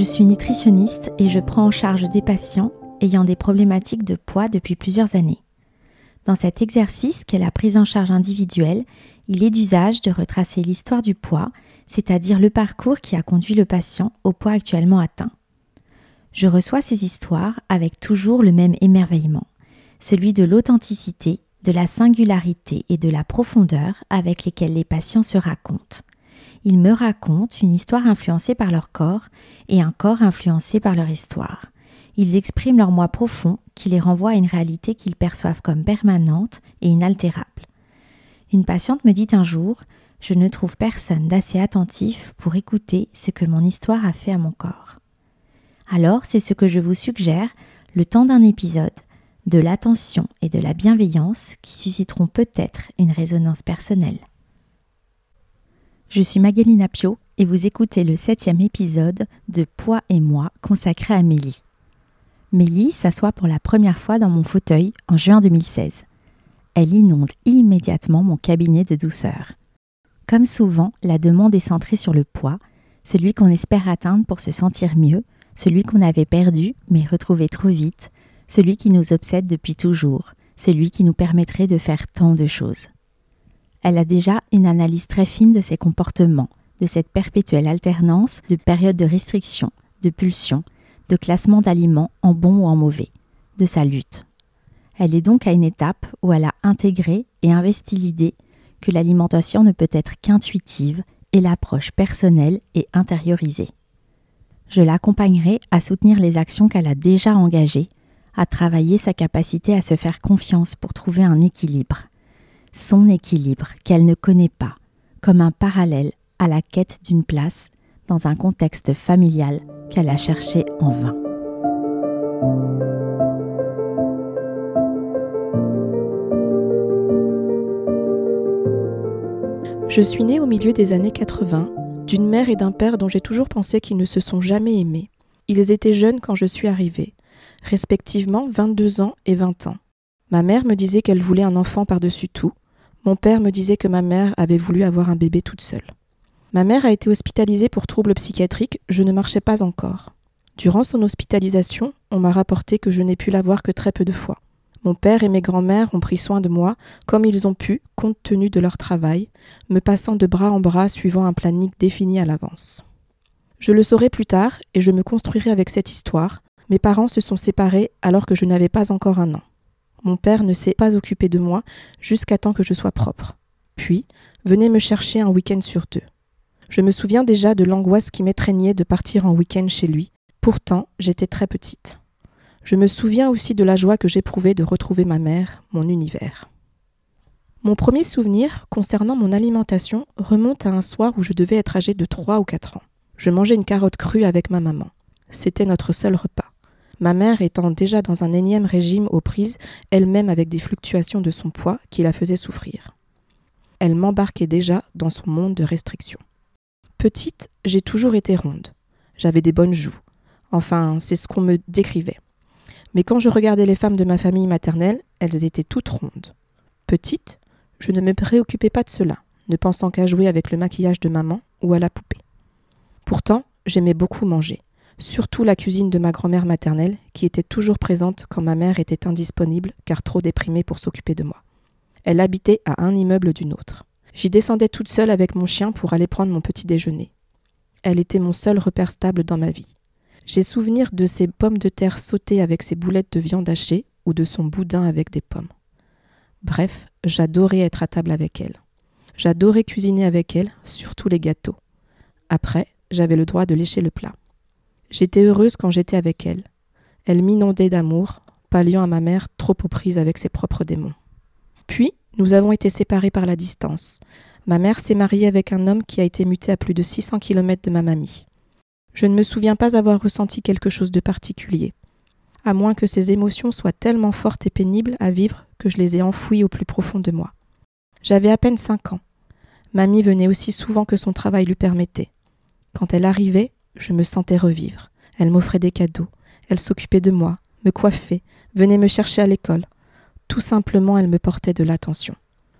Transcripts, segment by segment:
Je suis nutritionniste et je prends en charge des patients ayant des problématiques de poids depuis plusieurs années. Dans cet exercice qu'est la prise en charge individuelle, il est d'usage de retracer l'histoire du poids, c'est-à-dire le parcours qui a conduit le patient au poids actuellement atteint. Je reçois ces histoires avec toujours le même émerveillement, celui de l'authenticité, de la singularité et de la profondeur avec lesquelles les patients se racontent. Ils me racontent une histoire influencée par leur corps et un corps influencé par leur histoire. Ils expriment leur moi profond qui les renvoie à une réalité qu'ils perçoivent comme permanente et inaltérable. Une patiente me dit un jour Je ne trouve personne d'assez attentif pour écouter ce que mon histoire a fait à mon corps. Alors, c'est ce que je vous suggère, le temps d'un épisode, de l'attention et de la bienveillance qui susciteront peut-être une résonance personnelle. Je suis Magalina Pio et vous écoutez le septième épisode de Poids et moi consacré à Mélie. Mélie s'assoit pour la première fois dans mon fauteuil en juin 2016. Elle inonde immédiatement mon cabinet de douceur. Comme souvent, la demande est centrée sur le poids, celui qu'on espère atteindre pour se sentir mieux, celui qu'on avait perdu mais retrouvé trop vite, celui qui nous obsède depuis toujours, celui qui nous permettrait de faire tant de choses. Elle a déjà une analyse très fine de ses comportements, de cette perpétuelle alternance de périodes de restriction, de pulsions, de classement d'aliments en bon ou en mauvais, de sa lutte. Elle est donc à une étape où elle a intégré et investi l'idée que l'alimentation ne peut être qu'intuitive et l'approche personnelle et intériorisée. Je l'accompagnerai à soutenir les actions qu'elle a déjà engagées, à travailler sa capacité à se faire confiance pour trouver un équilibre, son équilibre qu'elle ne connaît pas, comme un parallèle à la quête d'une place dans un contexte familial qu'elle a cherché en vain. Je suis née au milieu des années 80, d'une mère et d'un père dont j'ai toujours pensé qu'ils ne se sont jamais aimés. Ils étaient jeunes quand je suis arrivée, respectivement 22 ans et 20 ans. Ma mère me disait qu'elle voulait un enfant par-dessus tout. Mon père me disait que ma mère avait voulu avoir un bébé toute seule. Ma mère a été hospitalisée pour troubles psychiatriques, je ne marchais pas encore. Durant son hospitalisation, on m'a rapporté que je n'ai pu la voir que très peu de fois. Mon père et mes grands-mères ont pris soin de moi comme ils ont pu, compte tenu de leur travail, me passant de bras en bras suivant un planning défini à l'avance. Je le saurai plus tard et je me construirai avec cette histoire. Mes parents se sont séparés alors que je n'avais pas encore un an. Mon père ne s'est pas occupé de moi jusqu'à temps que je sois propre. Puis, venez me chercher un week-end sur deux. Je me souviens déjà de l'angoisse qui m'étreignait de partir en week-end chez lui. Pourtant, j'étais très petite. Je me souviens aussi de la joie que j'éprouvais de retrouver ma mère, mon univers. Mon premier souvenir concernant mon alimentation remonte à un soir où je devais être âgée de 3 ou 4 ans. Je mangeais une carotte crue avec ma maman. C'était notre seul repas. Ma mère étant déjà dans un énième régime aux prises, elle-même avec des fluctuations de son poids qui la faisaient souffrir. Elle m'embarquait déjà dans son monde de restrictions. Petite, j'ai toujours été ronde. J'avais des bonnes joues. Enfin, c'est ce qu'on me décrivait. Mais quand je regardais les femmes de ma famille maternelle, elles étaient toutes rondes. Petite, je ne me préoccupais pas de cela, ne pensant qu'à jouer avec le maquillage de maman ou à la poupée. Pourtant, j'aimais beaucoup manger, surtout la cuisine de ma grand-mère maternelle, qui était toujours présente quand ma mère était indisponible car trop déprimée pour s'occuper de moi. Elle habitait à un immeuble d'une autre. J'y descendais toute seule avec mon chien pour aller prendre mon petit déjeuner. Elle était mon seul repère stable dans ma vie. J'ai souvenir de ses pommes de terre sautées avec ses boulettes de viande hachée ou de son boudin avec des pommes. Bref, j'adorais être à table avec elle. J'adorais cuisiner avec elle, surtout les gâteaux. Après, j'avais le droit de lécher le plat. J'étais heureuse quand j'étais avec elle. Elle m'inondait d'amour, palliant à ma mère trop aux prises avec ses propres démons. Puis, nous avons été séparés par la distance. Ma mère s'est mariée avec un homme qui a été muté à plus de 600 km de ma mamie. Je ne me souviens pas avoir ressenti quelque chose de particulier, à moins que ces émotions soient tellement fortes et pénibles à vivre que je les ai enfouies au plus profond de moi. J'avais à peine cinq ans. Mamie venait aussi souvent que son travail lui permettait. Quand elle arrivait, je me sentais revivre. Elle m'offrait des cadeaux, elle s'occupait de moi, me coiffait, venait me chercher à l'école. Tout simplement, elle me portait de l'attention,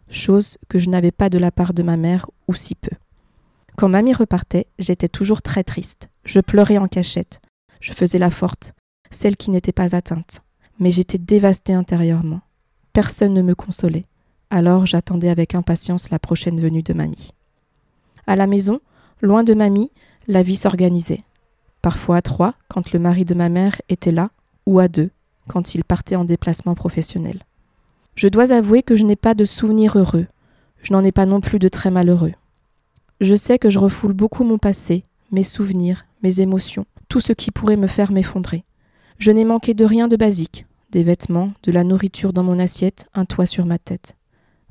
chose que je n'avais pas de la part de ma mère ou si peu. Quand mamie repartait, j'étais toujours très triste. Je pleurais en cachette. Je faisais la forte, celle qui n'était pas atteinte. Mais j'étais dévastée intérieurement. Personne ne me consolait. Alors j'attendais avec impatience la prochaine venue de mamie. À la maison, loin de mamie, la vie s'organisait. Parfois à trois, quand le mari de ma mère était là, ou à deux, quand il partait en déplacement professionnel. Je dois avouer que je n'ai pas de souvenirs heureux. Je n'en ai pas non plus de très malheureux. Je sais que je refoule beaucoup mon passé, mes souvenirs, mes émotions, tout ce qui pourrait me faire m'effondrer. Je n'ai manqué de rien de basique, des vêtements, de la nourriture dans mon assiette, un toit sur ma tête.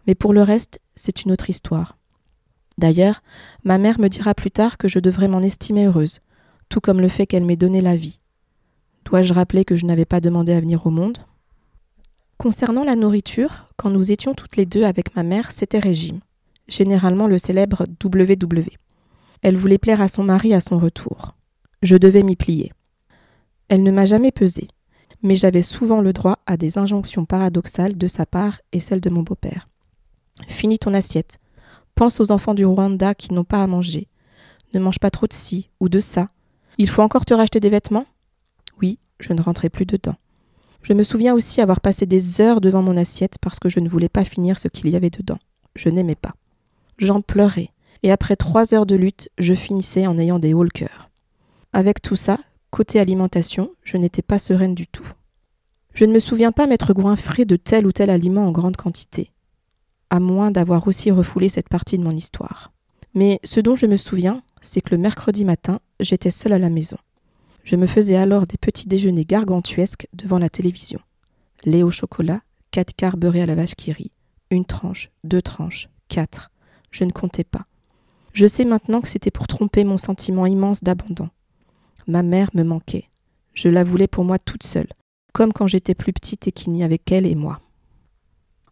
Mais pour le reste, c'est une autre histoire. D'ailleurs, ma mère me dira plus tard que je devrais m'en estimer heureuse, tout comme le fait qu'elle m'ait donné la vie. Dois-je rappeler que je n'avais pas demandé à venir au monde? Concernant la nourriture, quand nous étions toutes les deux avec ma mère, c'était régime, généralement le célèbre WW. Elle voulait plaire à son mari à son retour. Je devais m'y plier. Elle ne m'a jamais pesé, mais j'avais souvent le droit à des injonctions paradoxales de sa part et celle de mon beau-père. Finis ton assiette. Pense aux enfants du Rwanda qui n'ont pas à manger. Ne mange pas trop de ci ou de ça. Il faut encore te racheter des vêtements? Oui, je ne rentrais plus dedans. Je me souviens aussi avoir passé des heures devant mon assiette parce que je ne voulais pas finir ce qu'il y avait dedans. Je n'aimais pas. J'en pleurais, et après trois heures de lutte, je finissais en ayant des hauts cœur. Avec tout ça, côté alimentation, je n'étais pas sereine du tout. Je ne me souviens pas m'être goinfré de tel ou tel aliment en grande quantité, à moins d'avoir aussi refoulé cette partie de mon histoire. Mais ce dont je me souviens, c'est que le mercredi matin, j'étais seule à la maison. Je me faisais alors des petits déjeuners gargantuesques devant la télévision. Lait au chocolat, quatre quarts à la vache qui rit, une tranche, deux tranches, quatre. Je ne comptais pas. Je sais maintenant que c'était pour tromper mon sentiment immense d'abandon. Ma mère me manquait. Je la voulais pour moi toute seule, comme quand j'étais plus petite et qu'il n'y avait qu'elle et moi.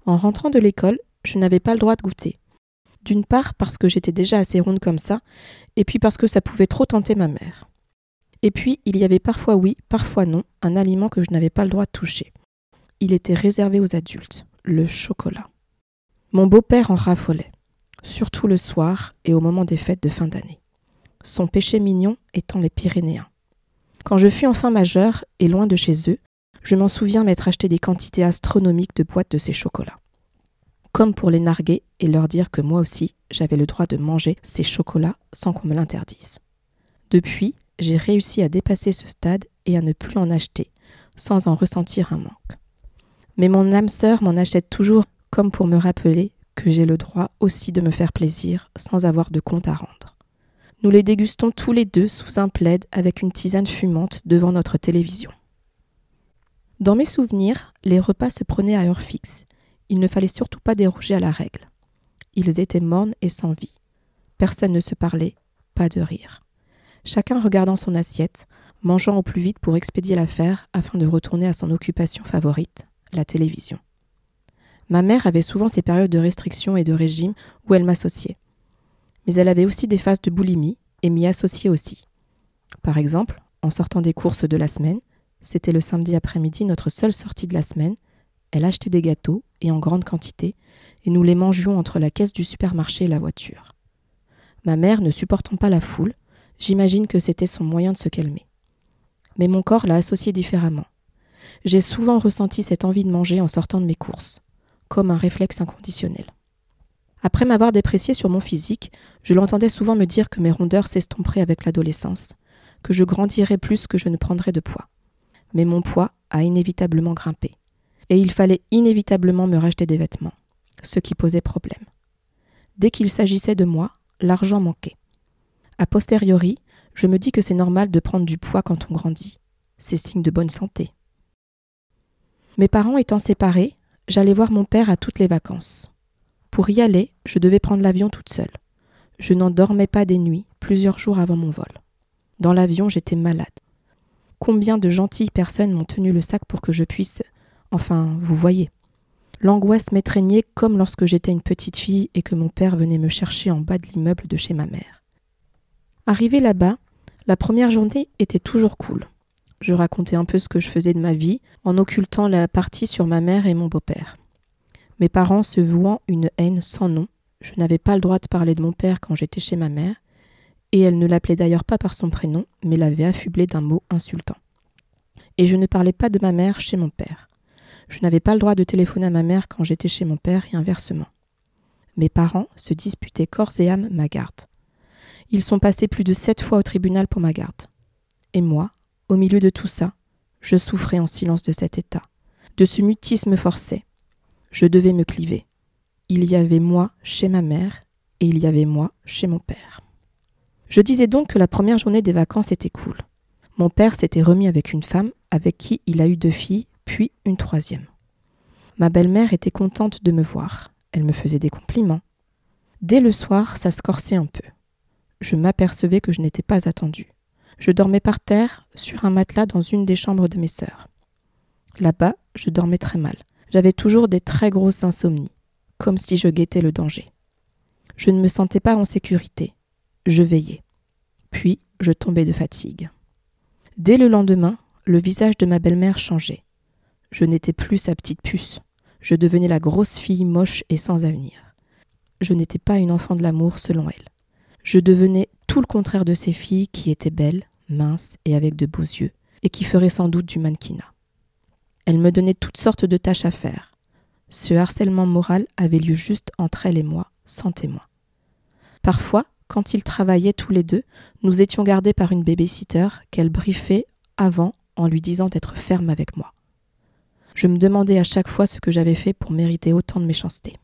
En rentrant de l'école, je n'avais pas le droit de goûter. D'une part parce que j'étais déjà assez ronde comme ça, et puis parce que ça pouvait trop tenter ma mère. Et puis, il y avait parfois oui, parfois non, un aliment que je n'avais pas le droit de toucher. Il était réservé aux adultes, le chocolat. Mon beau-père en raffolait, surtout le soir et au moment des fêtes de fin d'année. Son péché mignon étant les Pyrénéens. Quand je fus enfin majeur et loin de chez eux, je m'en souviens m'être acheté des quantités astronomiques de boîtes de ces chocolats. Comme pour les narguer et leur dire que moi aussi, j'avais le droit de manger ces chocolats sans qu'on me l'interdise. Depuis, j'ai réussi à dépasser ce stade et à ne plus en acheter, sans en ressentir un manque. Mais mon âme sœur m'en achète toujours comme pour me rappeler que j'ai le droit aussi de me faire plaisir sans avoir de compte à rendre. Nous les dégustons tous les deux sous un plaid avec une tisane fumante devant notre télévision. Dans mes souvenirs, les repas se prenaient à heure fixe. Il ne fallait surtout pas déroger à la règle. Ils étaient mornes et sans vie. Personne ne se parlait, pas de rire chacun regardant son assiette, mangeant au plus vite pour expédier l'affaire afin de retourner à son occupation favorite, la télévision. Ma mère avait souvent ses périodes de restriction et de régime où elle m'associait. Mais elle avait aussi des phases de boulimie et m'y associait aussi. Par exemple, en sortant des courses de la semaine, c'était le samedi après-midi notre seule sortie de la semaine, elle achetait des gâteaux, et en grande quantité, et nous les mangions entre la caisse du supermarché et la voiture. Ma mère, ne supportant pas la foule, J'imagine que c'était son moyen de se calmer. Mais mon corps l'a associé différemment. J'ai souvent ressenti cette envie de manger en sortant de mes courses, comme un réflexe inconditionnel. Après m'avoir déprécié sur mon physique, je l'entendais souvent me dire que mes rondeurs s'estomperaient avec l'adolescence, que je grandirais plus que je ne prendrais de poids. Mais mon poids a inévitablement grimpé, et il fallait inévitablement me racheter des vêtements, ce qui posait problème. Dès qu'il s'agissait de moi, l'argent manquait. A posteriori, je me dis que c'est normal de prendre du poids quand on grandit. C'est signe de bonne santé. Mes parents étant séparés, j'allais voir mon père à toutes les vacances. Pour y aller, je devais prendre l'avion toute seule. Je n'en dormais pas des nuits, plusieurs jours avant mon vol. Dans l'avion, j'étais malade. Combien de gentilles personnes m'ont tenu le sac pour que je puisse. Enfin, vous voyez. L'angoisse m'étreignait comme lorsque j'étais une petite fille et que mon père venait me chercher en bas de l'immeuble de chez ma mère. Arrivé là-bas, la première journée était toujours cool. Je racontais un peu ce que je faisais de ma vie, en occultant la partie sur ma mère et mon beau-père. Mes parents se vouant une haine sans nom, je n'avais pas le droit de parler de mon père quand j'étais chez ma mère, Et elle ne l'appelait d'ailleurs pas par son prénom, mais l'avait affublé d'un mot insultant. Et je ne parlais pas de ma mère chez mon père. Je n'avais pas le droit de téléphoner à ma mère quand j'étais chez mon père et inversement. Mes parents se disputaient corps et âme ma garde. Ils sont passés plus de sept fois au tribunal pour ma garde. Et moi, au milieu de tout ça, je souffrais en silence de cet état, de ce mutisme forcé. Je devais me cliver. Il y avait moi chez ma mère et il y avait moi chez mon père. Je disais donc que la première journée des vacances était cool. Mon père s'était remis avec une femme avec qui il a eu deux filles, puis une troisième. Ma belle-mère était contente de me voir. Elle me faisait des compliments. Dès le soir, ça se un peu. Je m'apercevais que je n'étais pas attendue. Je dormais par terre, sur un matelas dans une des chambres de mes sœurs. Là-bas, je dormais très mal. J'avais toujours des très grosses insomnies, comme si je guettais le danger. Je ne me sentais pas en sécurité. Je veillais. Puis, je tombais de fatigue. Dès le lendemain, le visage de ma belle-mère changeait. Je n'étais plus sa petite puce. Je devenais la grosse fille moche et sans avenir. Je n'étais pas une enfant de l'amour selon elle. Je devenais tout le contraire de ces filles qui étaient belles, minces et avec de beaux yeux, et qui feraient sans doute du mannequinat. Elle me donnait toutes sortes de tâches à faire. Ce harcèlement moral avait lieu juste entre elle et moi, sans témoin. Parfois, quand ils travaillaient tous les deux, nous étions gardés par une babysitter qu'elle briefait avant en lui disant d'être ferme avec moi. Je me demandais à chaque fois ce que j'avais fait pour mériter autant de méchanceté.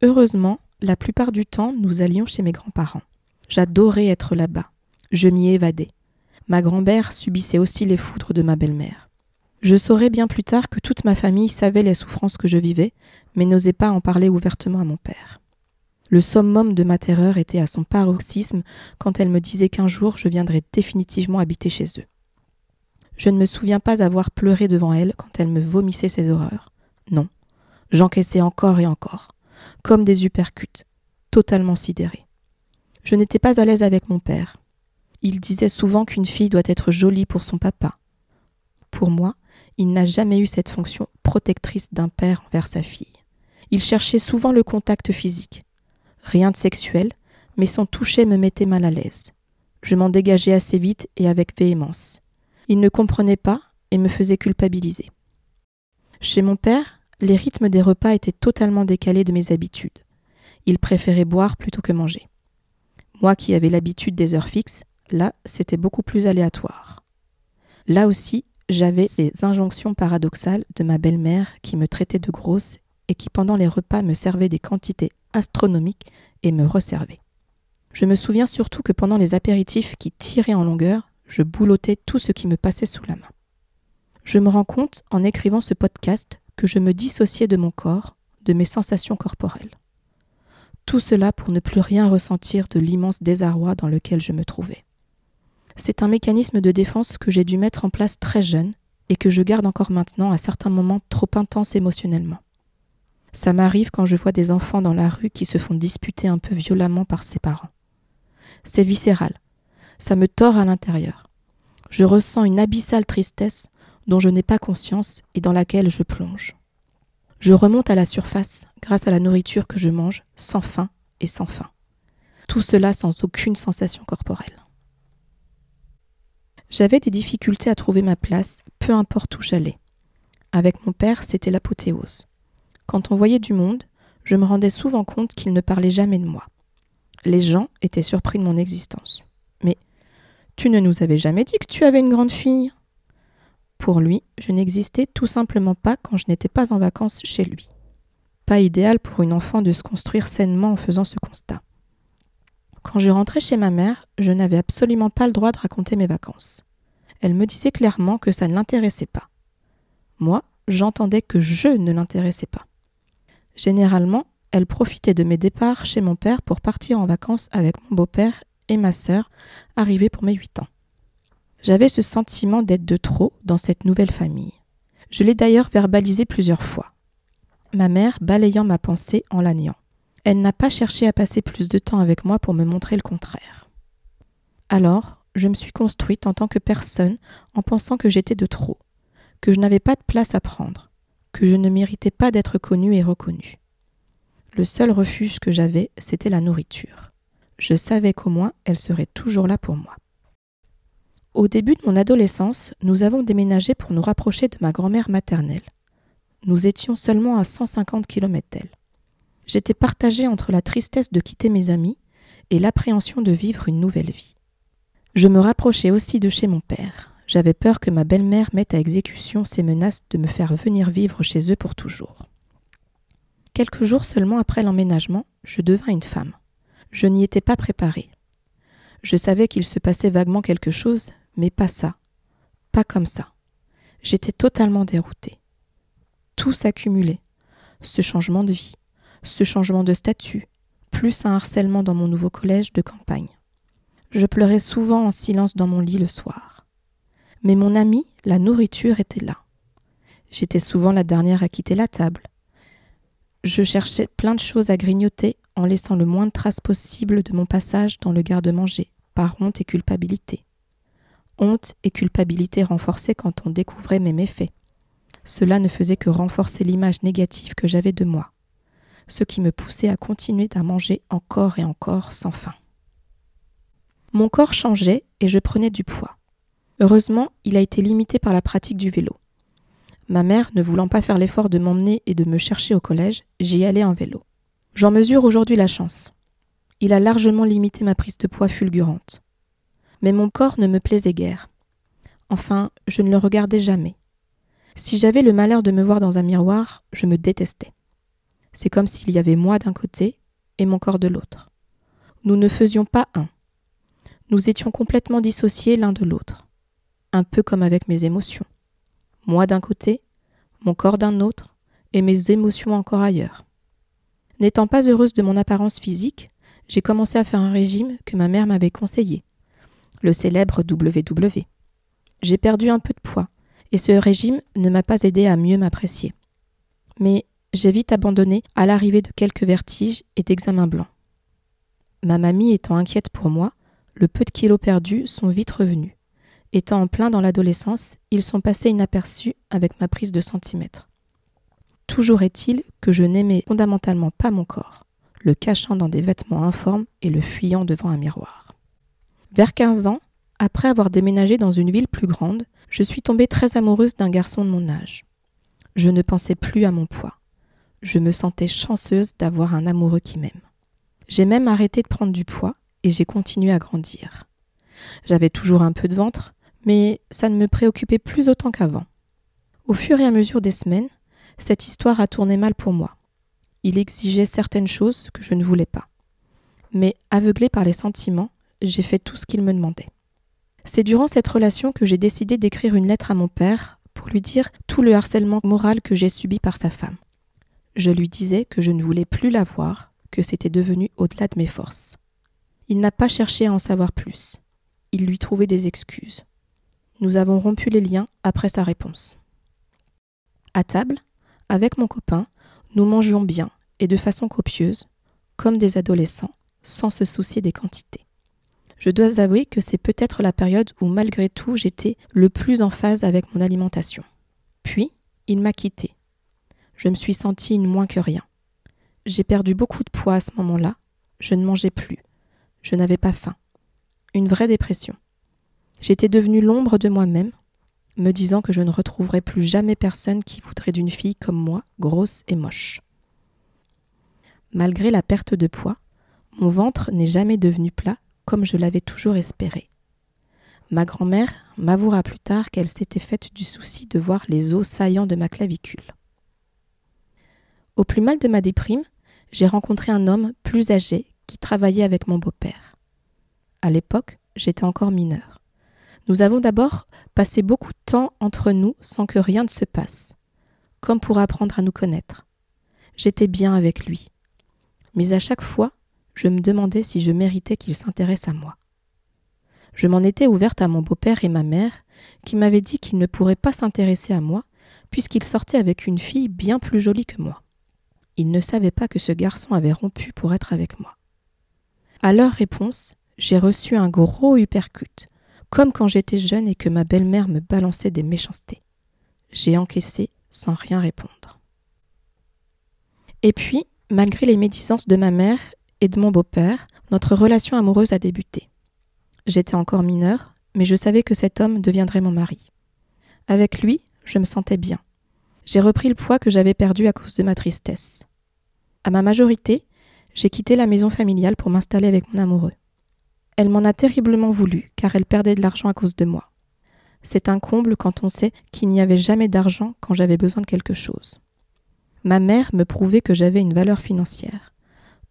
Heureusement, la plupart du temps, nous allions chez mes grands-parents. J'adorais être là-bas. Je m'y évadais. Ma grand-mère subissait aussi les foudres de ma belle-mère. Je saurais bien plus tard que toute ma famille savait les souffrances que je vivais, mais n'osait pas en parler ouvertement à mon père. Le summum de ma terreur était à son paroxysme quand elle me disait qu'un jour je viendrais définitivement habiter chez eux. Je ne me souviens pas avoir pleuré devant elle quand elle me vomissait ses horreurs. Non, j'encaissais encore et encore, comme des uppercuts, totalement sidérés. Je n'étais pas à l'aise avec mon père. Il disait souvent qu'une fille doit être jolie pour son papa. Pour moi, il n'a jamais eu cette fonction protectrice d'un père envers sa fille. Il cherchait souvent le contact physique, Rien de sexuel, mais son toucher me mettait mal à l'aise. Je m'en dégageais assez vite et avec véhémence. Il ne comprenait pas et me faisait culpabiliser. Chez mon père, les rythmes des repas étaient totalement décalés de mes habitudes. Il préférait boire plutôt que manger. Moi qui avais l'habitude des heures fixes, là, c'était beaucoup plus aléatoire. Là aussi, j'avais ces injonctions paradoxales de ma belle-mère qui me traitait de grosse et qui pendant les repas me servait des quantités astronomiques et me resservait. Je me souviens surtout que pendant les apéritifs qui tiraient en longueur, je boulottais tout ce qui me passait sous la main. Je me rends compte, en écrivant ce podcast, que je me dissociais de mon corps, de mes sensations corporelles. Tout cela pour ne plus rien ressentir de l'immense désarroi dans lequel je me trouvais. C'est un mécanisme de défense que j'ai dû mettre en place très jeune et que je garde encore maintenant à certains moments trop intenses émotionnellement. Ça m'arrive quand je vois des enfants dans la rue qui se font disputer un peu violemment par ses parents. C'est viscéral. Ça me tord à l'intérieur. Je ressens une abyssale tristesse dont je n'ai pas conscience et dans laquelle je plonge. Je remonte à la surface grâce à la nourriture que je mange, sans faim et sans faim. Tout cela sans aucune sensation corporelle. J'avais des difficultés à trouver ma place, peu importe où j'allais. Avec mon père, c'était l'apothéose. Quand on voyait du monde, je me rendais souvent compte qu'il ne parlait jamais de moi. Les gens étaient surpris de mon existence. Tu ne nous avais jamais dit que tu avais une grande fille? Pour lui, je n'existais tout simplement pas quand je n'étais pas en vacances chez lui. Pas idéal pour une enfant de se construire sainement en faisant ce constat. Quand je rentrais chez ma mère, je n'avais absolument pas le droit de raconter mes vacances. Elle me disait clairement que ça ne l'intéressait pas. Moi, j'entendais que je ne l'intéressais pas. Généralement, elle profitait de mes départs chez mon père pour partir en vacances avec mon beau-père et ma sœur, arrivés pour mes huit ans. J'avais ce sentiment d'être de trop dans cette nouvelle famille. Je l'ai d'ailleurs verbalisé plusieurs fois. Ma mère balayant ma pensée en la niant. Elle n'a pas cherché à passer plus de temps avec moi pour me montrer le contraire. Alors, je me suis construite en tant que personne en pensant que j'étais de trop, que je n'avais pas de place à prendre, que je ne méritais pas d'être connue et reconnue. Le seul refuge que j'avais, c'était la nourriture. Je savais qu'au moins elle serait toujours là pour moi. Au début de mon adolescence, nous avons déménagé pour nous rapprocher de ma grand-mère maternelle. Nous étions seulement à 150 km d'elle. J'étais partagée entre la tristesse de quitter mes amis et l'appréhension de vivre une nouvelle vie. Je me rapprochais aussi de chez mon père. J'avais peur que ma belle-mère mette à exécution ses menaces de me faire venir vivre chez eux pour toujours. Quelques jours seulement après l'emménagement, je devins une femme. Je n'y étais pas préparée. Je savais qu'il se passait vaguement quelque chose, mais pas ça. Pas comme ça. J'étais totalement déroutée. Tout s'accumulait. Ce changement de vie, ce changement de statut, plus un harcèlement dans mon nouveau collège de campagne. Je pleurais souvent en silence dans mon lit le soir. Mais mon ami, la nourriture était là. J'étais souvent la dernière à quitter la table. Je cherchais plein de choses à grignoter en laissant le moins de traces possible de mon passage dans le garde-manger, par honte et culpabilité. Honte et culpabilité renforcées quand on découvrait mes méfaits. Cela ne faisait que renforcer l'image négative que j'avais de moi, ce qui me poussait à continuer à manger encore et encore sans fin. Mon corps changeait et je prenais du poids. Heureusement, il a été limité par la pratique du vélo. Ma mère, ne voulant pas faire l'effort de m'emmener et de me chercher au collège, j'y allais en vélo. J'en mesure aujourd'hui la chance. Il a largement limité ma prise de poids fulgurante. Mais mon corps ne me plaisait guère. Enfin, je ne le regardais jamais. Si j'avais le malheur de me voir dans un miroir, je me détestais. C'est comme s'il y avait moi d'un côté et mon corps de l'autre. Nous ne faisions pas un. Nous étions complètement dissociés l'un de l'autre, un peu comme avec mes émotions. Moi d'un côté, mon corps d'un autre, et mes émotions encore ailleurs. N'étant pas heureuse de mon apparence physique, j'ai commencé à faire un régime que ma mère m'avait conseillé, le célèbre WW. J'ai perdu un peu de poids, et ce régime ne m'a pas aidé à mieux m'apprécier. Mais j'ai vite abandonné à l'arrivée de quelques vertiges et d'examens blancs. Ma mamie étant inquiète pour moi, le peu de kilos perdus sont vite revenus. Étant en plein dans l'adolescence, ils sont passés inaperçus avec ma prise de centimètres. Toujours est-il que je n'aimais fondamentalement pas mon corps, le cachant dans des vêtements informes et le fuyant devant un miroir. Vers 15 ans, après avoir déménagé dans une ville plus grande, je suis tombée très amoureuse d'un garçon de mon âge. Je ne pensais plus à mon poids. Je me sentais chanceuse d'avoir un amoureux qui m'aime. J'ai même arrêté de prendre du poids et j'ai continué à grandir. J'avais toujours un peu de ventre, mais ça ne me préoccupait plus autant qu'avant. Au fur et à mesure des semaines, cette histoire a tourné mal pour moi. Il exigeait certaines choses que je ne voulais pas. Mais aveuglé par les sentiments, j'ai fait tout ce qu'il me demandait. C'est durant cette relation que j'ai décidé d'écrire une lettre à mon père pour lui dire tout le harcèlement moral que j'ai subi par sa femme. Je lui disais que je ne voulais plus la voir, que c'était devenu au-delà de mes forces. Il n'a pas cherché à en savoir plus. Il lui trouvait des excuses. Nous avons rompu les liens après sa réponse. À table, avec mon copain, nous mangions bien et de façon copieuse, comme des adolescents, sans se soucier des quantités. Je dois avouer que c'est peut-être la période où malgré tout j'étais le plus en phase avec mon alimentation. Puis, il m'a quitté. Je me suis sentie moins que rien. J'ai perdu beaucoup de poids à ce moment-là, je ne mangeais plus, je n'avais pas faim. Une vraie dépression. J'étais devenue l'ombre de moi-même, me disant que je ne retrouverais plus jamais personne qui voudrait d'une fille comme moi, grosse et moche. Malgré la perte de poids, mon ventre n'est jamais devenu plat comme je l'avais toujours espéré. Ma grand-mère m'avouera plus tard qu'elle s'était faite du souci de voir les os saillants de ma clavicule. Au plus mal de ma déprime, j'ai rencontré un homme plus âgé qui travaillait avec mon beau-père. À l'époque, j'étais encore mineure. Nous avons d'abord passé beaucoup de temps entre nous sans que rien ne se passe, comme pour apprendre à nous connaître. J'étais bien avec lui. Mais à chaque fois, je me demandais si je méritais qu'il s'intéresse à moi. Je m'en étais ouverte à mon beau-père et ma mère, qui m'avaient dit qu'il ne pourrait pas s'intéresser à moi, puisqu'il sortait avec une fille bien plus jolie que moi. Ils ne savaient pas que ce garçon avait rompu pour être avec moi. À leur réponse, j'ai reçu un gros uppercut, comme quand j'étais jeune et que ma belle-mère me balançait des méchancetés. J'ai encaissé sans rien répondre. Et puis, malgré les médisances de ma mère et de mon beau-père, Notre relation amoureuse a débuté. J'étais encore mineure, mais je savais que cet homme deviendrait mon mari. Avec lui, je me sentais bien. J'ai repris le poids que j'avais perdu à cause de ma tristesse. À ma majorité, j'ai quitté la maison familiale pour m'installer avec mon amoureux. Elle m'en a terriblement voulu, car elle perdait de l'argent à cause de moi. C'est un comble quand on sait qu'il n'y avait jamais d'argent quand j'avais besoin de quelque chose. Ma mère me prouvait que j'avais une valeur financière,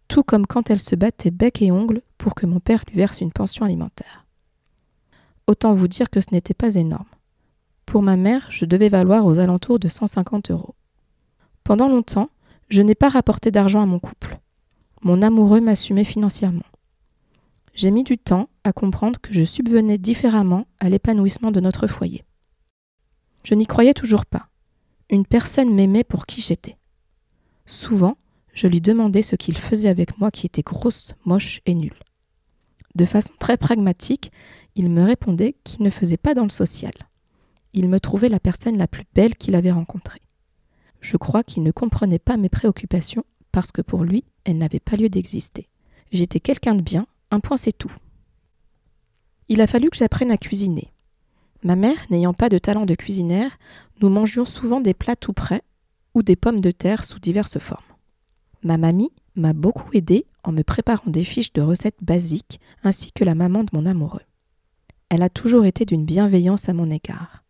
tout comme quand elle se battait bec et ongle pour que mon père lui verse une pension alimentaire. Autant vous dire que ce n'était pas énorme. Pour ma mère, je devais valoir aux alentours de 150 euros. Pendant longtemps, je n'ai pas rapporté d'argent à mon couple. Mon amoureux m'assumait financièrement. J'ai mis du temps à comprendre que je subvenais différemment à l'épanouissement de notre foyer. Je n'y croyais toujours pas. Une personne m'aimait pour qui j'étais. Souvent, je lui demandais ce qu'il faisait avec moi qui était grosse, moche et nulle. De façon très pragmatique, il me répondait qu'il ne faisait pas dans le social. Il me trouvait la personne la plus belle qu'il avait rencontrée. Je crois qu'il ne comprenait pas mes préoccupations parce que pour lui, elles n'avaient pas lieu d'exister. J'étais quelqu'un de bien, un point c'est tout. Il a fallu que j'apprenne à cuisiner. Ma mère, n'ayant pas de talent de cuisinière, nous mangions souvent des plats tout prêts ou des pommes de terre sous diverses formes. Ma mamie m'a beaucoup aidé en me préparant des fiches de recettes basiques ainsi que la maman de mon amoureux. Elle a toujours été d'une bienveillance à mon égard,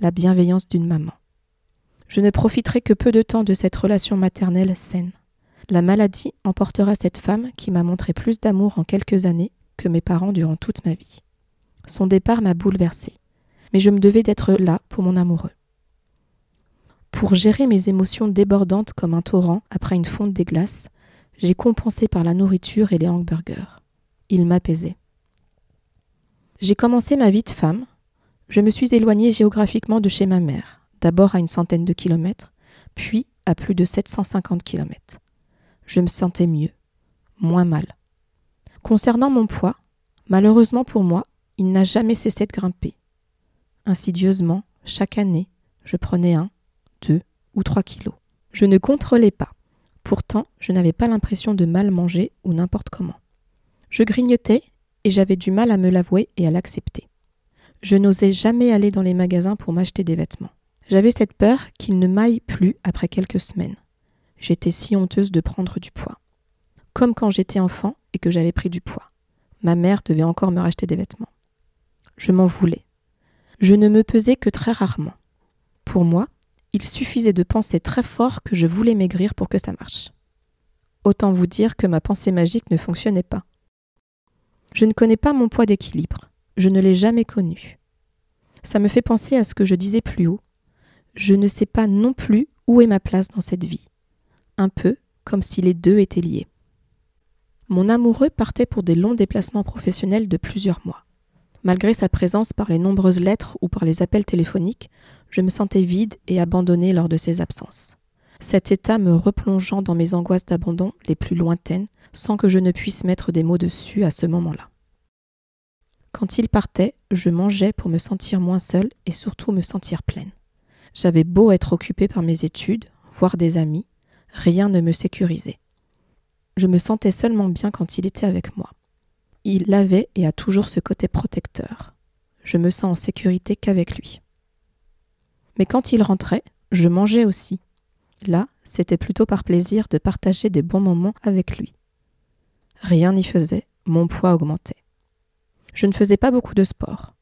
la bienveillance d'une maman. Je ne profiterai que peu de temps de cette relation maternelle saine. La maladie emportera cette femme qui m'a montré plus d'amour en quelques années que mes parents durant toute ma vie. Son départ m'a bouleversée, mais je me devais d'être là pour mon amoureux. Pour gérer mes émotions débordantes comme un torrent après une fonte des glaces, j'ai compensé par la nourriture et les hamburgers. Il m'apaisait. J'ai commencé ma vie de femme. Je me suis éloignée géographiquement de chez ma mère, d'abord à une centaine de kilomètres, puis à plus de 750 kilomètres je me sentais mieux, moins mal. Concernant mon poids, malheureusement pour moi, il n'a jamais cessé de grimper. Insidieusement, chaque année, je prenais un, deux ou trois kilos. Je ne contrôlais pas. Pourtant, je n'avais pas l'impression de mal manger ou n'importe comment. Je grignotais et j'avais du mal à me l'avouer et à l'accepter. Je n'osais jamais aller dans les magasins pour m'acheter des vêtements. J'avais cette peur qu'ils ne m'aillent plus après quelques semaines. J'étais si honteuse de prendre du poids. Comme quand j'étais enfant et que j'avais pris du poids. Ma mère devait encore me racheter des vêtements. Je m'en voulais. Je ne me pesais que très rarement. Pour moi, il suffisait de penser très fort que je voulais maigrir pour que ça marche. Autant vous dire que ma pensée magique ne fonctionnait pas. Je ne connais pas mon poids d'équilibre. Je ne l'ai jamais connu. Ça me fait penser à ce que je disais plus haut. Je ne sais pas non plus où est ma place dans cette vie un peu comme si les deux étaient liés. Mon amoureux partait pour des longs déplacements professionnels de plusieurs mois. Malgré sa présence par les nombreuses lettres ou par les appels téléphoniques, je me sentais vide et abandonnée lors de ses absences. Cet état me replongeant dans mes angoisses d'abandon les plus lointaines sans que je ne puisse mettre des mots dessus à ce moment-là. Quand il partait, je mangeais pour me sentir moins seule et surtout me sentir pleine. J'avais beau être occupée par mes études, voir des amis, rien ne me sécurisait. Je me sentais seulement bien quand il était avec moi. Il avait et a toujours ce côté protecteur. Je me sens en sécurité qu'avec lui. Mais quand il rentrait, je mangeais aussi. Là, c'était plutôt par plaisir de partager des bons moments avec lui. Rien n'y faisait, mon poids augmentait. Je ne faisais pas beaucoup de sport.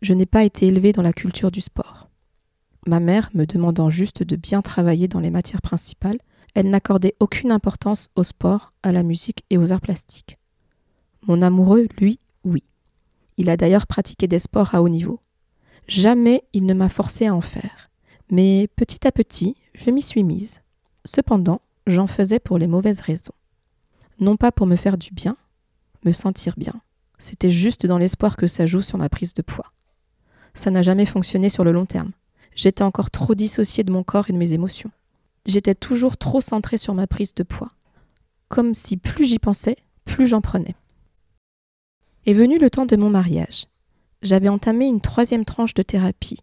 Je n'ai pas été élevée dans la culture du sport. Ma mère me demandant juste de bien travailler dans les matières principales, elle n'accordait aucune importance au sport, à la musique et aux arts plastiques. Mon amoureux, lui, oui. Il a d'ailleurs pratiqué des sports à haut niveau. Jamais il ne m'a forcé à en faire. Mais petit à petit, je m'y suis mise. Cependant, j'en faisais pour les mauvaises raisons. Non pas pour me faire du bien, me sentir bien. C'était juste dans l'espoir que ça joue sur ma prise de poids. Ça n'a jamais fonctionné sur le long terme. J'étais encore trop dissociée de mon corps et de mes émotions j'étais toujours trop centrée sur ma prise de poids. Comme si plus j'y pensais, plus j'en prenais. Est venu le temps de mon mariage. J'avais entamé une troisième tranche de thérapie.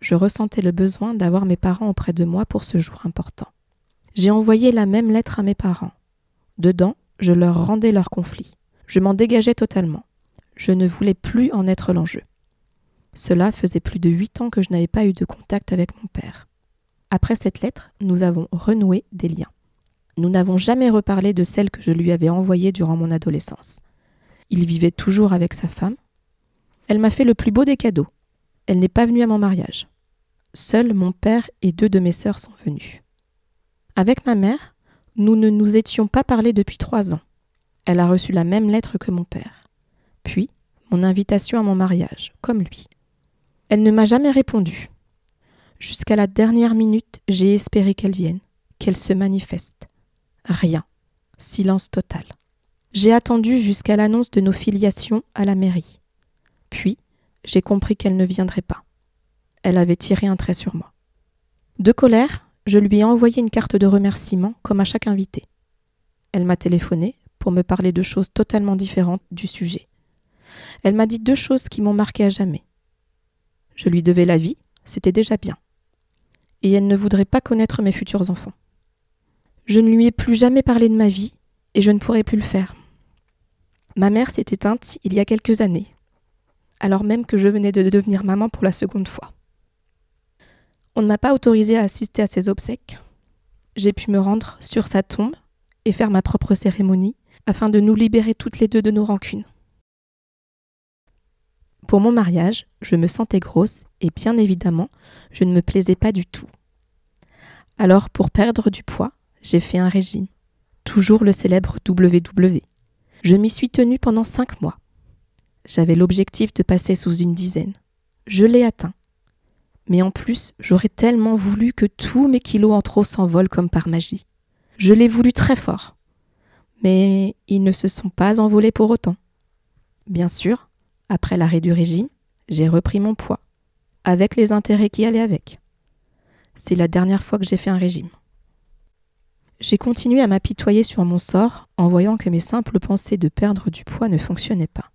Je ressentais le besoin d'avoir mes parents auprès de moi pour ce jour important. J'ai envoyé la même lettre à mes parents. Dedans, je leur rendais leur conflit. Je m'en dégageais totalement. Je ne voulais plus en être l'enjeu. Cela faisait plus de huit ans que je n'avais pas eu de contact avec mon père. Après cette lettre, nous avons renoué des liens. Nous n'avons jamais reparlé de celle que je lui avais envoyée durant mon adolescence. Il vivait toujours avec sa femme. Elle m'a fait le plus beau des cadeaux. Elle n'est pas venue à mon mariage. Seuls mon père et deux de mes sœurs sont venus. Avec ma mère, nous ne nous étions pas parlé depuis trois ans. Elle a reçu la même lettre que mon père. Puis, mon invitation à mon mariage, comme lui. Elle ne m'a jamais répondu. Jusqu'à la dernière minute, j'ai espéré qu'elle vienne, qu'elle se manifeste. Rien. Silence total. J'ai attendu jusqu'à l'annonce de nos filiations à la mairie. Puis, j'ai compris qu'elle ne viendrait pas. Elle avait tiré un trait sur moi. De colère, je lui ai envoyé une carte de remerciement comme à chaque invité. Elle m'a téléphoné pour me parler de choses totalement différentes du sujet. Elle m'a dit deux choses qui m'ont marqué à jamais. Je lui devais la vie, c'était déjà bien. Et elle ne voudrait pas connaître mes futurs enfants. Je ne lui ai plus jamais parlé de ma vie et je ne pourrai plus le faire. Ma mère s'est éteinte il y a quelques années, alors même que je venais de devenir maman pour la seconde fois. On ne m'a pas autorisé à assister à ses obsèques. J'ai pu me rendre sur sa tombe et faire ma propre cérémonie afin de nous libérer toutes les deux de nos rancunes. Pour mon mariage, je me sentais grosse et bien évidemment, je ne me plaisais pas du tout. Alors, pour perdre du poids, j'ai fait un régime. Toujours le célèbre WW. Je m'y suis tenue pendant cinq mois. J'avais l'objectif de passer sous une dizaine. Je l'ai atteint. Mais en plus, j'aurais tellement voulu que tous mes kilos en trop s'envolent comme par magie. Je l'ai voulu très fort. Mais ils ne se sont pas envolés pour autant. Bien sûr, après l'arrêt du régime, j'ai repris mon poids, avec les intérêts qui allaient avec. C'est la dernière fois que j'ai fait un régime. J'ai continué à m'apitoyer sur mon sort en voyant que mes simples pensées de perdre du poids ne fonctionnaient pas.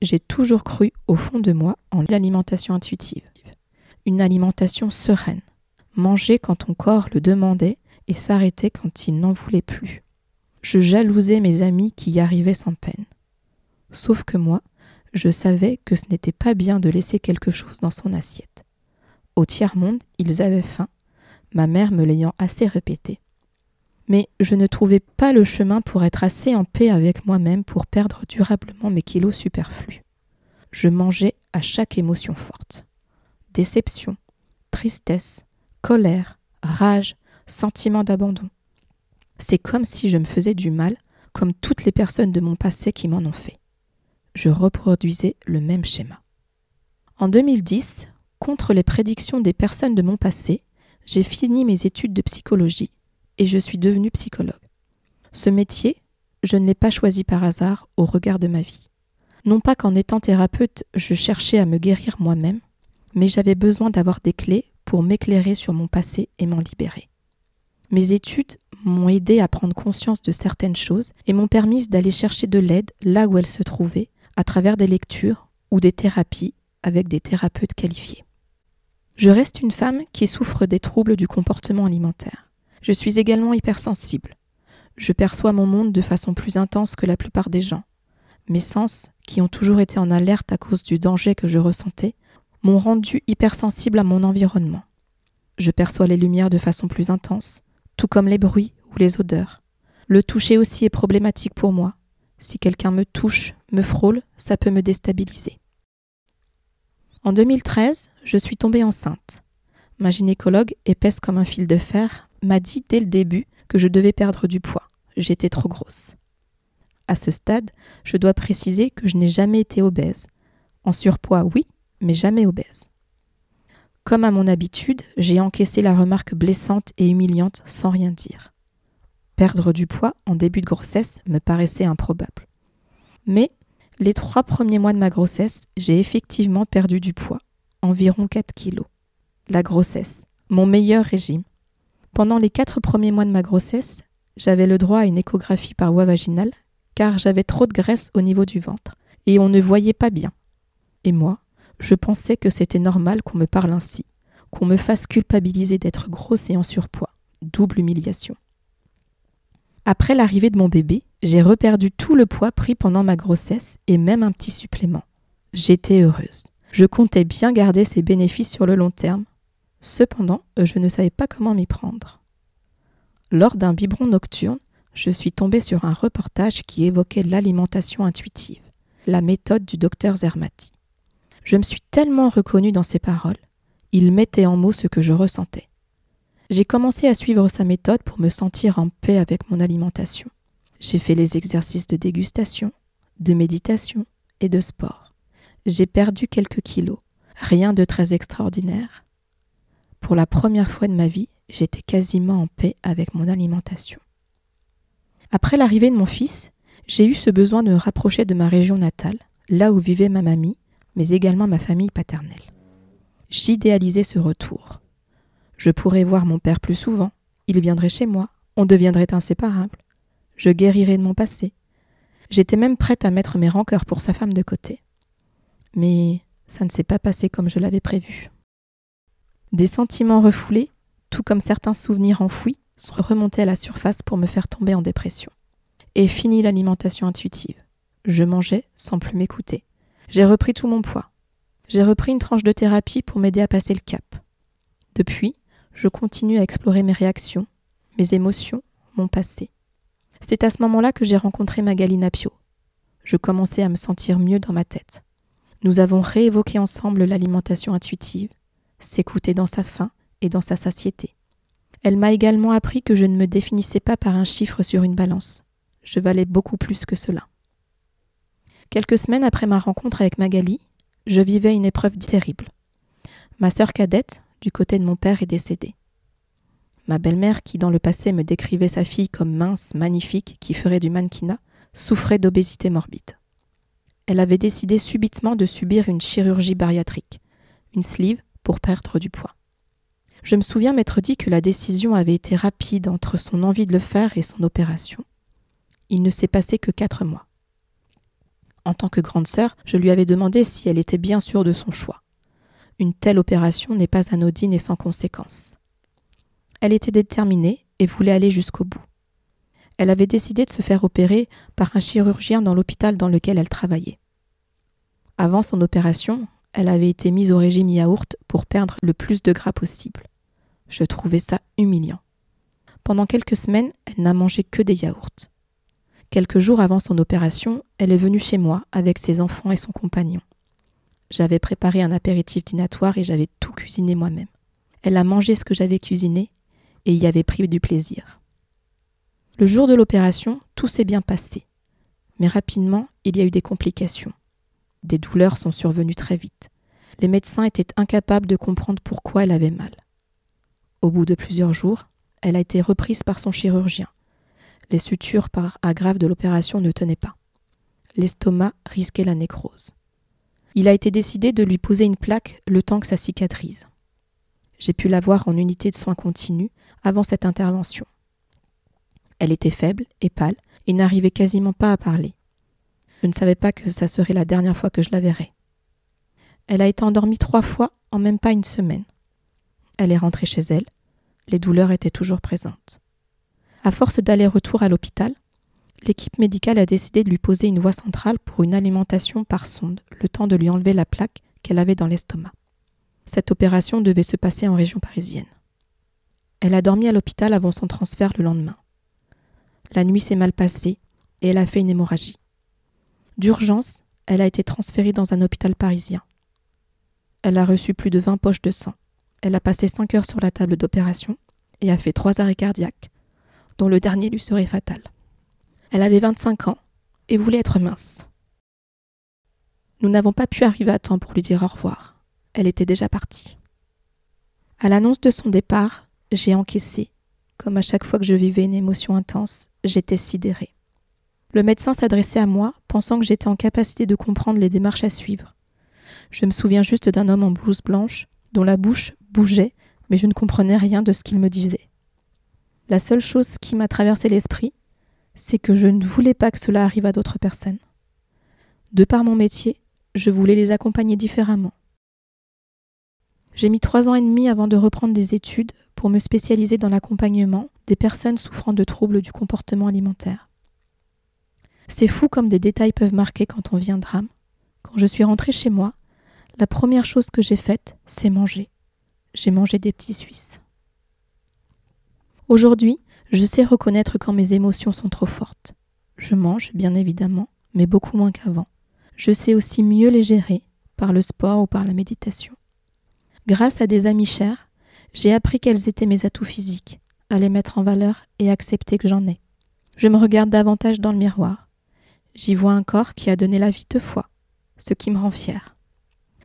J'ai toujours cru au fond de moi en l'alimentation intuitive. Une alimentation sereine. Manger quand ton corps le demandait et s'arrêter quand il n'en voulait plus. Je jalousais mes amis qui y arrivaient sans peine. Sauf que moi, je savais que ce n'était pas bien de laisser quelque chose dans son assiette. Au tiers-monde, ils avaient faim, ma mère me l'ayant assez répété. Mais je ne trouvais pas le chemin pour être assez en paix avec moi-même pour perdre durablement mes kilos superflus. Je mangeais à chaque émotion forte. Déception, tristesse, colère, rage, sentiment d'abandon. C'est comme si je me faisais du mal, comme toutes les personnes de mon passé qui m'en ont fait je reproduisais le même schéma. En 2010, contre les prédictions des personnes de mon passé, j'ai fini mes études de psychologie et je suis devenue psychologue. Ce métier, je ne l'ai pas choisi par hasard au regard de ma vie. Non pas qu'en étant thérapeute, je cherchais à me guérir moi-même, mais j'avais besoin d'avoir des clés pour m'éclairer sur mon passé et m'en libérer. Mes études m'ont aidé à prendre conscience de certaines choses et m'ont permis d'aller chercher de l'aide là où elles se trouvaient à travers des lectures ou des thérapies avec des thérapeutes qualifiés. Je reste une femme qui souffre des troubles du comportement alimentaire. Je suis également hypersensible. Je perçois mon monde de façon plus intense que la plupart des gens. Mes sens, qui ont toujours été en alerte à cause du danger que je ressentais, m'ont rendu hypersensible à mon environnement. Je perçois les lumières de façon plus intense, tout comme les bruits ou les odeurs. Le toucher aussi est problématique pour moi, si quelqu'un me touche, me frôle, ça peut me déstabiliser. En 2013, je suis tombée enceinte. Ma gynécologue, épaisse comme un fil de fer, m'a dit dès le début que je devais perdre du poids. J'étais trop grosse. À ce stade, je dois préciser que je n'ai jamais été obèse. En surpoids, oui, mais jamais obèse. Comme à mon habitude, j'ai encaissé la remarque blessante et humiliante sans rien dire. Perdre du poids en début de grossesse me paraissait improbable. Mais les trois premiers mois de ma grossesse, j'ai effectivement perdu du poids, environ 4 kilos. La grossesse, mon meilleur régime. Pendant les quatre premiers mois de ma grossesse, j'avais le droit à une échographie par voie vaginale, car j'avais trop de graisse au niveau du ventre, et on ne voyait pas bien. Et moi, je pensais que c'était normal qu'on me parle ainsi, qu'on me fasse culpabiliser d'être grosse et en surpoids. Double humiliation. Après l'arrivée de mon bébé, J'ai reperdu tout le poids pris pendant ma grossesse et même un petit supplément. J'étais heureuse. Je comptais bien garder ces bénéfices sur le long terme. Cependant, je ne savais pas comment m'y prendre. Lors d'un biberon nocturne, je suis tombée sur un reportage qui évoquait l'alimentation intuitive, la méthode du docteur Zermati. Je me suis tellement reconnue dans ses paroles. Il mettait en mots ce que je ressentais. J'ai commencé à suivre sa méthode pour me sentir en paix avec mon alimentation. J'ai fait les exercices de dégustation, de méditation et de sport. J'ai perdu quelques kilos, rien de très extraordinaire. Pour la première fois de ma vie, j'étais quasiment en paix avec mon alimentation. Après l'arrivée de mon fils, j'ai eu ce besoin de me rapprocher de ma région natale, là où vivait ma mamie, mais également ma famille paternelle. J'idéalisais ce retour. Je pourrais voir mon père plus souvent, il viendrait chez moi, on deviendrait inséparables. Je guérirais de mon passé. J'étais même prête à mettre mes rancœurs pour sa femme de côté. Mais ça ne s'est pas passé comme je l'avais prévu. Des sentiments refoulés, tout comme certains souvenirs enfouis, sont remontés à la surface pour me faire tomber en dépression. Et fini l'alimentation intuitive. Je mangeais sans plus m'écouter. J'ai repris tout mon poids. J'ai repris une tranche de thérapie pour m'aider à passer le cap. Depuis, je continue à explorer mes réactions, mes émotions, mon passé. C'est à ce moment-là que j'ai rencontré Magali Napio. Je commençais à me sentir mieux dans ma tête. Nous avons réévoqué ensemble l'alimentation intuitive, s'écouter dans sa faim et dans sa satiété. Elle m'a également appris que je ne me définissais pas par un chiffre sur une balance. Je valais beaucoup plus que cela. Quelques semaines après ma rencontre avec Magali, je vivais une épreuve terrible. Ma sœur cadette, du côté de mon père, est décédée. Ma belle-mère, qui dans le passé me décrivait sa fille comme mince, magnifique, qui ferait du mannequinat, souffrait d'obésité morbide. Elle avait décidé subitement de subir une chirurgie bariatrique, une sleeve pour perdre du poids. Je me souviens m'être dit que la décision avait été rapide entre son envie de le faire et son opération. Il ne s'est passé que quatre mois. En tant que grande sœur, je lui avais demandé si elle était bien sûre de son choix. Une telle opération n'est pas anodine et sans conséquence. Elle était déterminée et voulait aller jusqu'au bout. Elle avait décidé de se faire opérer par un chirurgien dans l'hôpital dans lequel elle travaillait. Avant son opération, elle avait été mise au régime yaourt pour perdre le plus de gras possible. Je trouvais ça humiliant. Pendant quelques semaines, elle n'a mangé que des yaourts. Quelques jours avant son opération, elle est venue chez moi avec ses enfants et son compagnon. J'avais préparé un apéritif dînatoire et j'avais tout cuisiné moi-même. Elle a mangé ce que j'avais cuisiné et y avait pris du plaisir. Le jour de l'opération, tout s'est bien passé. Mais rapidement, il y a eu des complications. Des douleurs sont survenues très vite. Les médecins étaient incapables de comprendre pourquoi elle avait mal. Au bout de plusieurs jours, elle a été reprise par son chirurgien. Les sutures par de l'opération ne tenaient pas. L'estomac risquait la nécrose. Il a été décidé de lui poser une plaque le temps que ça cicatrise. J'ai pu la voir en unité de soins continus avant cette intervention. Elle était faible et pâle et n'arrivait quasiment pas à parler. Je ne savais pas que ça serait la dernière fois que je la verrais. Elle a été endormie trois fois en même pas une semaine. Elle est rentrée chez elle. Les douleurs étaient toujours présentes. À force d'aller-retour à l'hôpital, l'équipe médicale a décidé de lui poser une voie centrale pour une alimentation par sonde, le temps de lui enlever la plaque qu'elle avait dans l'estomac. Cette opération devait se passer en région parisienne. Elle a dormi à l'hôpital avant son transfert le lendemain. La nuit s'est mal passée et elle a fait une hémorragie. D'urgence, elle a été transférée dans un hôpital parisien. Elle a reçu plus de 20 poches de sang. Elle a passé 5 heures sur la table d'opération et a fait trois arrêts cardiaques, dont le dernier lui serait fatal. Elle avait 25 ans et voulait être mince. Nous n'avons pas pu arriver à temps pour lui dire au revoir. Elle était déjà partie. À l'annonce de son départ, j'ai encaissé. Comme à chaque fois que je vivais une émotion intense, j'étais sidérée. Le médecin s'adressait à moi, pensant que j'étais en capacité de comprendre les démarches à suivre. Je me souviens juste d'un homme en blouse blanche, dont la bouche bougeait, mais je ne comprenais rien de ce qu'il me disait. La seule chose qui m'a traversé l'esprit, c'est que je ne voulais pas que cela arrive à d'autres personnes. De par mon métier, je voulais les accompagner différemment. J'ai mis trois ans et demi avant de reprendre des études pour me spécialiser dans l'accompagnement des personnes souffrant de troubles du comportement alimentaire. C'est fou comme des détails peuvent marquer quand on vit un drame. Quand je suis rentrée chez moi, la première chose que j'ai faite, c'est manger. J'ai mangé des petits Suisses. Aujourd'hui, je sais reconnaître quand mes émotions sont trop fortes. Je mange, bien évidemment, mais beaucoup moins qu'avant. Je sais aussi mieux les gérer, par le sport ou par la méditation. Grâce à des amis chers, j'ai appris quels étaient mes atouts physiques, à les mettre en valeur et accepter que j'en ai. Je me regarde davantage dans le miroir. J'y vois un corps qui a donné la vie deux fois, ce qui me rend fière.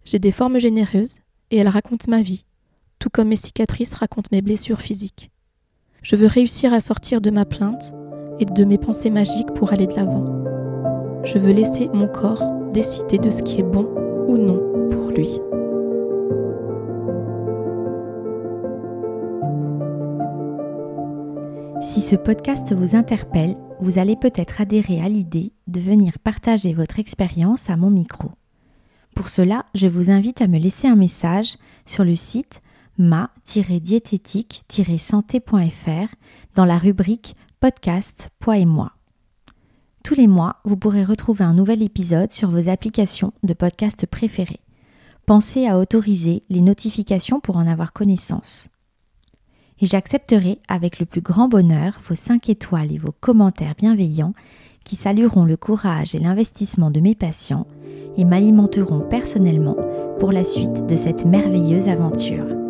J'ai des formes généreuses et elles racontent ma vie, tout comme mes cicatrices racontent mes blessures physiques. Je veux réussir à sortir de ma plainte et de mes pensées magiques pour aller de l'avant. Je veux laisser mon corps décider de ce qui est bon ou non pour lui. Si ce podcast vous interpelle, vous allez peut-être adhérer à l'idée de venir partager votre expérience à mon micro. Pour cela, je vous invite à me laisser un message sur le site ma-diététique-santé.fr dans la rubrique Podcast Poids et moi. Tous les mois, vous pourrez retrouver un nouvel épisode sur vos applications de podcast préférées. Pensez à autoriser les notifications pour en avoir connaissance. Et j'accepterai avec le plus grand bonheur vos 5 étoiles et vos commentaires bienveillants qui salueront le courage et l'investissement de mes patients et m'alimenteront personnellement pour la suite de cette merveilleuse aventure.